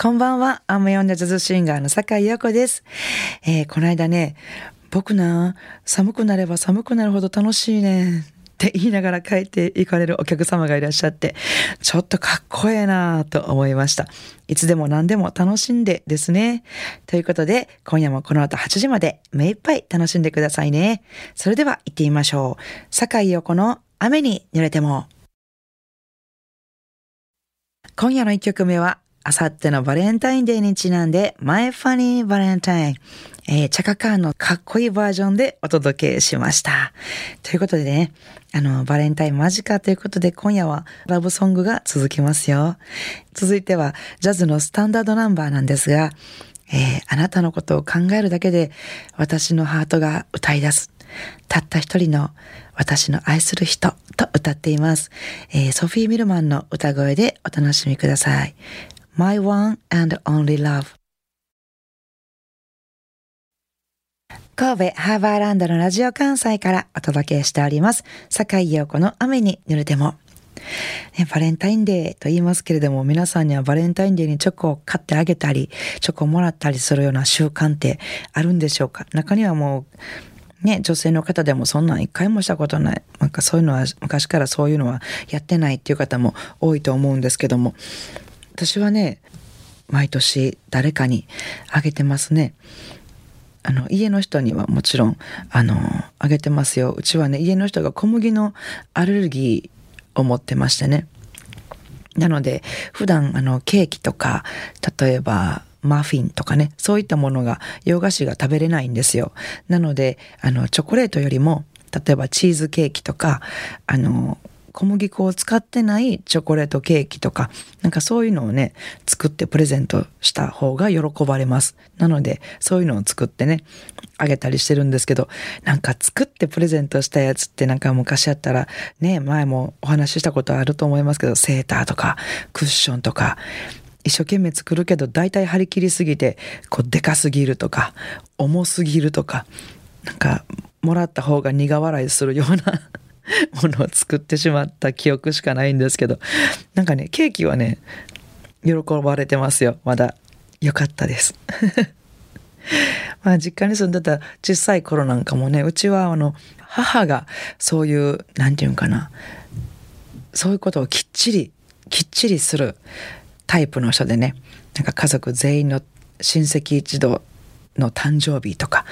こんばんは。アムヨンジャズズシンガーの坂井陽子です。えー、この間ね、僕な、寒くなれば寒くなるほど楽しいね。って言いながら帰って行かれるお客様がいらっしゃって、ちょっとかっこええなぁと思いました。いつでも何でも楽しんでですね。ということで、今夜もこの後8時まで目いっぱい楽しんでくださいね。それでは行ってみましょう。坂井横の雨に濡れても。今夜の1曲目は、あさってのバレンタインデーにちなんで、マイファニーバレンタイン。えー、チャカカーンのかっこいいバージョンでお届けしました。ということでね、あの、バレンタイン間近ということで今夜はラブソングが続きますよ。続いてはジャズのスタンダードナンバーなんですが、えー、あなたのことを考えるだけで私のハートが歌い出す。たった一人の私の愛する人と歌っています。えー、ソフィー・ミルマンの歌声でお楽しみください。My One and Only Love 神戸ハーバーランドのラジオ関西からお届けしております。坂井陽子の雨に濡れても。ね、バレンタインデーと言いますけれども、皆さんにはバレンタインデーにチョコを買ってあげたり、チョコをもらったりするような習慣ってあるんでしょうか？中にはもう、ね、女性の方でもそんなん一回もしたことない。なんかそういうのは、昔からそういうのはやってないっていう方も多いと思うんですけども、私はね、毎年誰かにあげてますね。あの、家の人にはもちろん、あの、あげてますよ。うちはね、家の人が小麦のアレルギーを持ってましてね。なので、普段、あの、ケーキとか、例えば、マフィンとかね、そういったものが、洋菓子が食べれないんですよ。なので、あの、チョコレートよりも、例えばチーズケーキとか、あの、小麦粉を使ってないチョコレートケーキとか、なんかそういうのをね、作ってプレゼントした方が喜ばれます。なので、そういうのを作ってね、あげたりしてるんですけど、なんか作ってプレゼントしたやつってなんか昔やったら、ね、前もお話ししたことあると思いますけど、セーターとか、クッションとか、一生懸命作るけど大体張り切りすぎてこうでかすぎるとか重すぎるとかなんかもらった方が苦笑いするようなものを作ってしまった記憶しかないんですけどなんかねケーキはね喜ばれてますよ。まだよかったです。まあ実家に住んでた小さい頃なんかもねうちはあの母がそういう何て言うんかなそういうことをきっちりきっちりするタイプの人でねなんか家族全員の親戚一同の誕生日とか、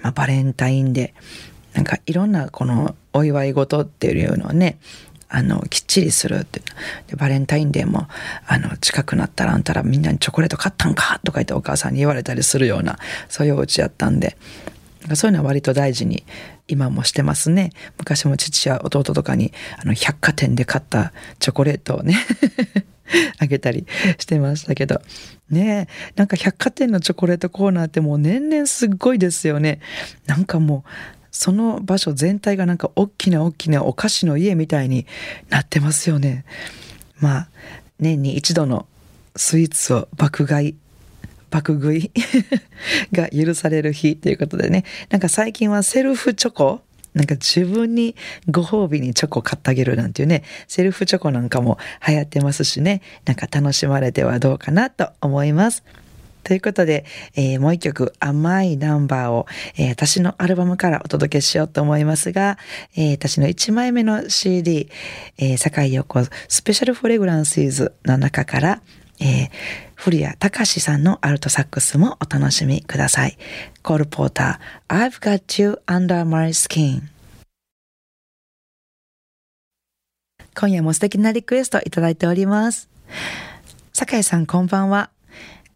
まあ、バレンタインデーなんかいろんなこのお祝い事っていうのをねあのきっちりするってでバレンタインデーもあの近くなったらあんたらみんなにチョコレート買ったんかとか言ってお母さんに言われたりするようなそういうお家やったんで。そういうのは割と大事に今もしてますね。昔も父や弟とかにあの百貨店で買ったチョコレートをね あげたりしてましたけど。ねえなんか百貨店のチョコレートコーナーってもう年々すっごいですよね。なんかもうその場所全体がなんか大きな大きなお菓子の家みたいになってますよね。まあ、年に一度のスイーツを爆買い、爆食い が許される日ということでね。なんか最近はセルフチョコなんか自分にご褒美にチョコ買ってあげるなんていうね、セルフチョコなんかも流行ってますしね、なんか楽しまれてはどうかなと思います。ということで、えー、もう一曲甘いナンバーを、えー、私のアルバムからお届けしようと思いますが、えー、私の1枚目の CD、えー、坂井陽子スペシャルフレグランシーズの中から、えー、古谷隆さんのアルトサックスもお楽しみください。コールポーター I've got you under my skin 今夜も素敵なリクエストいただいております。坂井さんこんばんは。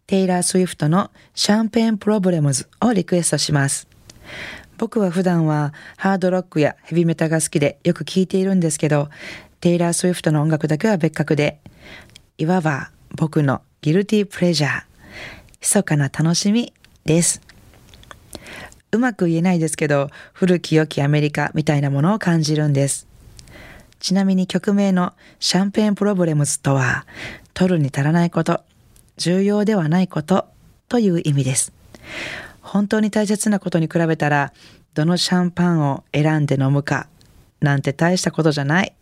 テイラー・スウィフトの Champagne Problems をリクエストします。僕は普段はハードロックやヘビメタが好きでよく聴いているんですけど、テイラー・スウィフトの音楽だけは別格で、いわば僕の guilty pleasure、密かな楽しみです。うまく言えないですけど、古き良きアメリカみたいなものを感じるんです。ちなみに曲名の Champagne Problems とは、取るに足らないこと、重要ではないことという意味です。本当に大切なことに比べたら、どのシャンパンを選んで飲むかなんて大したことじゃない。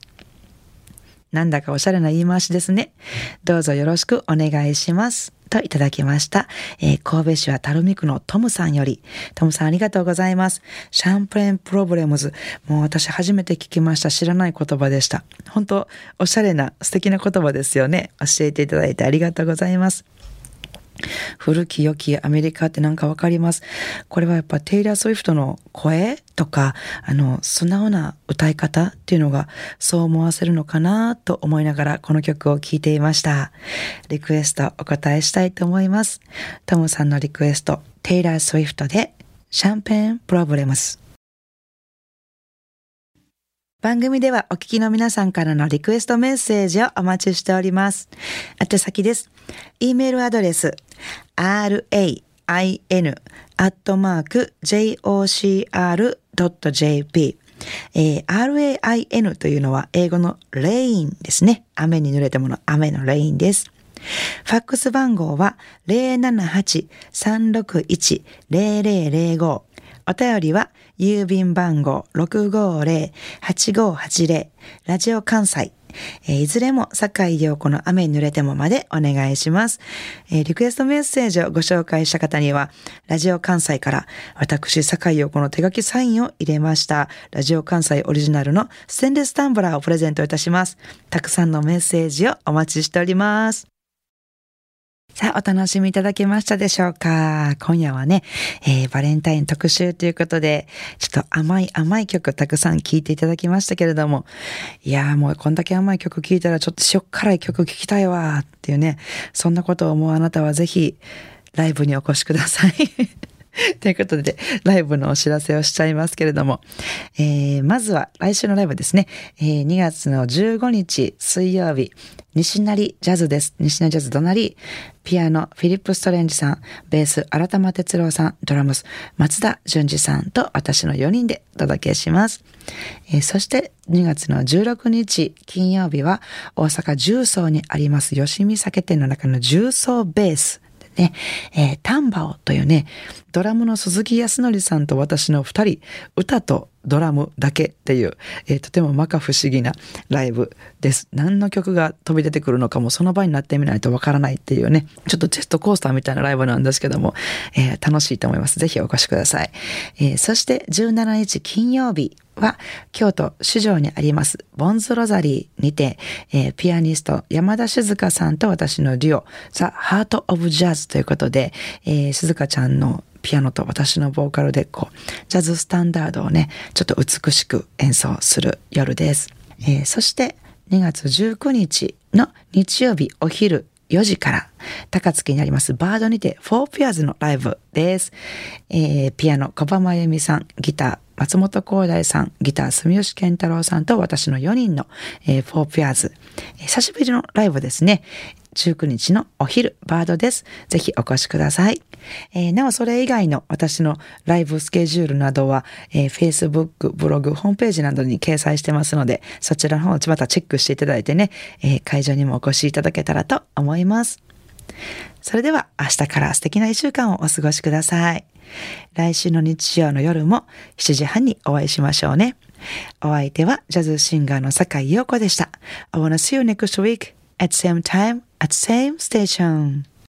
なんだかおしゃれな言い回しですね。どうぞよろしくお願いします。といただきました。えー、神戸市は垂水区のトムさんより、トムさんありがとうございます。シャンプレンプロブレムズ。もう私初めて聞きました。知らない言葉でした。本当おしゃれな素敵な言葉ですよね。教えていただいてありがとうございます。古き良きアメリカってなんかわかります？これはやっぱテイラー・スウィフトの声とか、あの、素直な歌い方っていうのがそう思わせるのかなと思いながらこの曲を聴いていました。リクエストお答えしたいと思います。トムさんのリクエスト、テイラー・スウィフトでシャンペーン・プロブレムス。番組ではお聞きの皆さんからのリクエストメッセージをお待ちしております。宛先です。e メールアドレス rain アットマーク jocr.jp えー、rain というのは英語のレインですね。雨に濡れたもの、雨のレインです。ファックス番号は078-361-0005。お便りは郵便番号650-8580ラジオ関西えー、いずれも坂井陽子の雨に濡れてもまでお願いします、えー、リクエストメッセージをご紹介した方には、ラジオ関西から私坂井陽子の手書きサインを入れました、ラジオ関西オリジナルのステンレスタンブラーをプレゼントいたします。たくさんのメッセージをお待ちしております。さあ、お楽しみいただけましたでしょうか？今夜はね、えー、バレンタイン特集ということで、ちょっと甘い甘い曲たくさん聴いていただきましたけれども、いやーもうこんだけ甘い曲聴いたらちょっと塩辛い曲聴きたいわーっていうね、そんなことを思うあなたはぜひ、ライブにお越しください。ということで、ライブのお知らせをしちゃいますけれども、えー、まずは来週のライブですね、えー、2月の15日水曜日、西成ジャズです。西成ジャズ隣、ピアノ、フィリップ・ストレンジさん、ベース、新玉哲郎さん、ドラムス、松田淳二さんと私の4人でお届けします。えー、そして2月の16日金曜日は大阪重曹にあります吉見酒店の中の重曹ベース。ね、えー、タンバオというね、ドラムの鈴木康則さんと私の二人、歌とドラムだけっていう、えー、とても摩訶不思議なライブです。何の曲が飛び出てくるのかもその場になってみないとわからないっていうね、ちょっとジェストコースターみたいなライブなんですけども、えー、楽しいと思います。ぜひお越しください。えー、そして17日金曜日は京都四条にありますボンズロザリーにて、えー、ピアニスト山田静香さんと私のデュオ The Heart of Jazz ということで、えー、静香ちゃんのピアノと私のボーカルでこう、ジャズスタンダードをね、ちょっと美しく演奏する夜です。えー、そして2月19日の日曜日お昼4時から、高槻にありますバードにて、フォーピアーズのライブです。えー、ピアノ、小浜真由美さん、ギター、松本光大さん、ギター、住吉健太郎さんと私の4人の、えー、フォーピアーズ、えー、久しぶりのライブですね。19日のお昼、バードです。ぜひお越しください。えー、なお、それ以外の私のライブスケジュールなどは、えー、Facebook、ブログ、ホームページなどに掲載してますので、そちらの方をまたチェックしていただいてね、えー、会場にもお越しいただけたらと思います。それでは明日から素敵な一週間をお過ごしください。来週の日曜の夜も7時半にお会いしましょうね。お相手はジャズシンガーの坂井陽子でした。I wanna see you next week at same time at same station.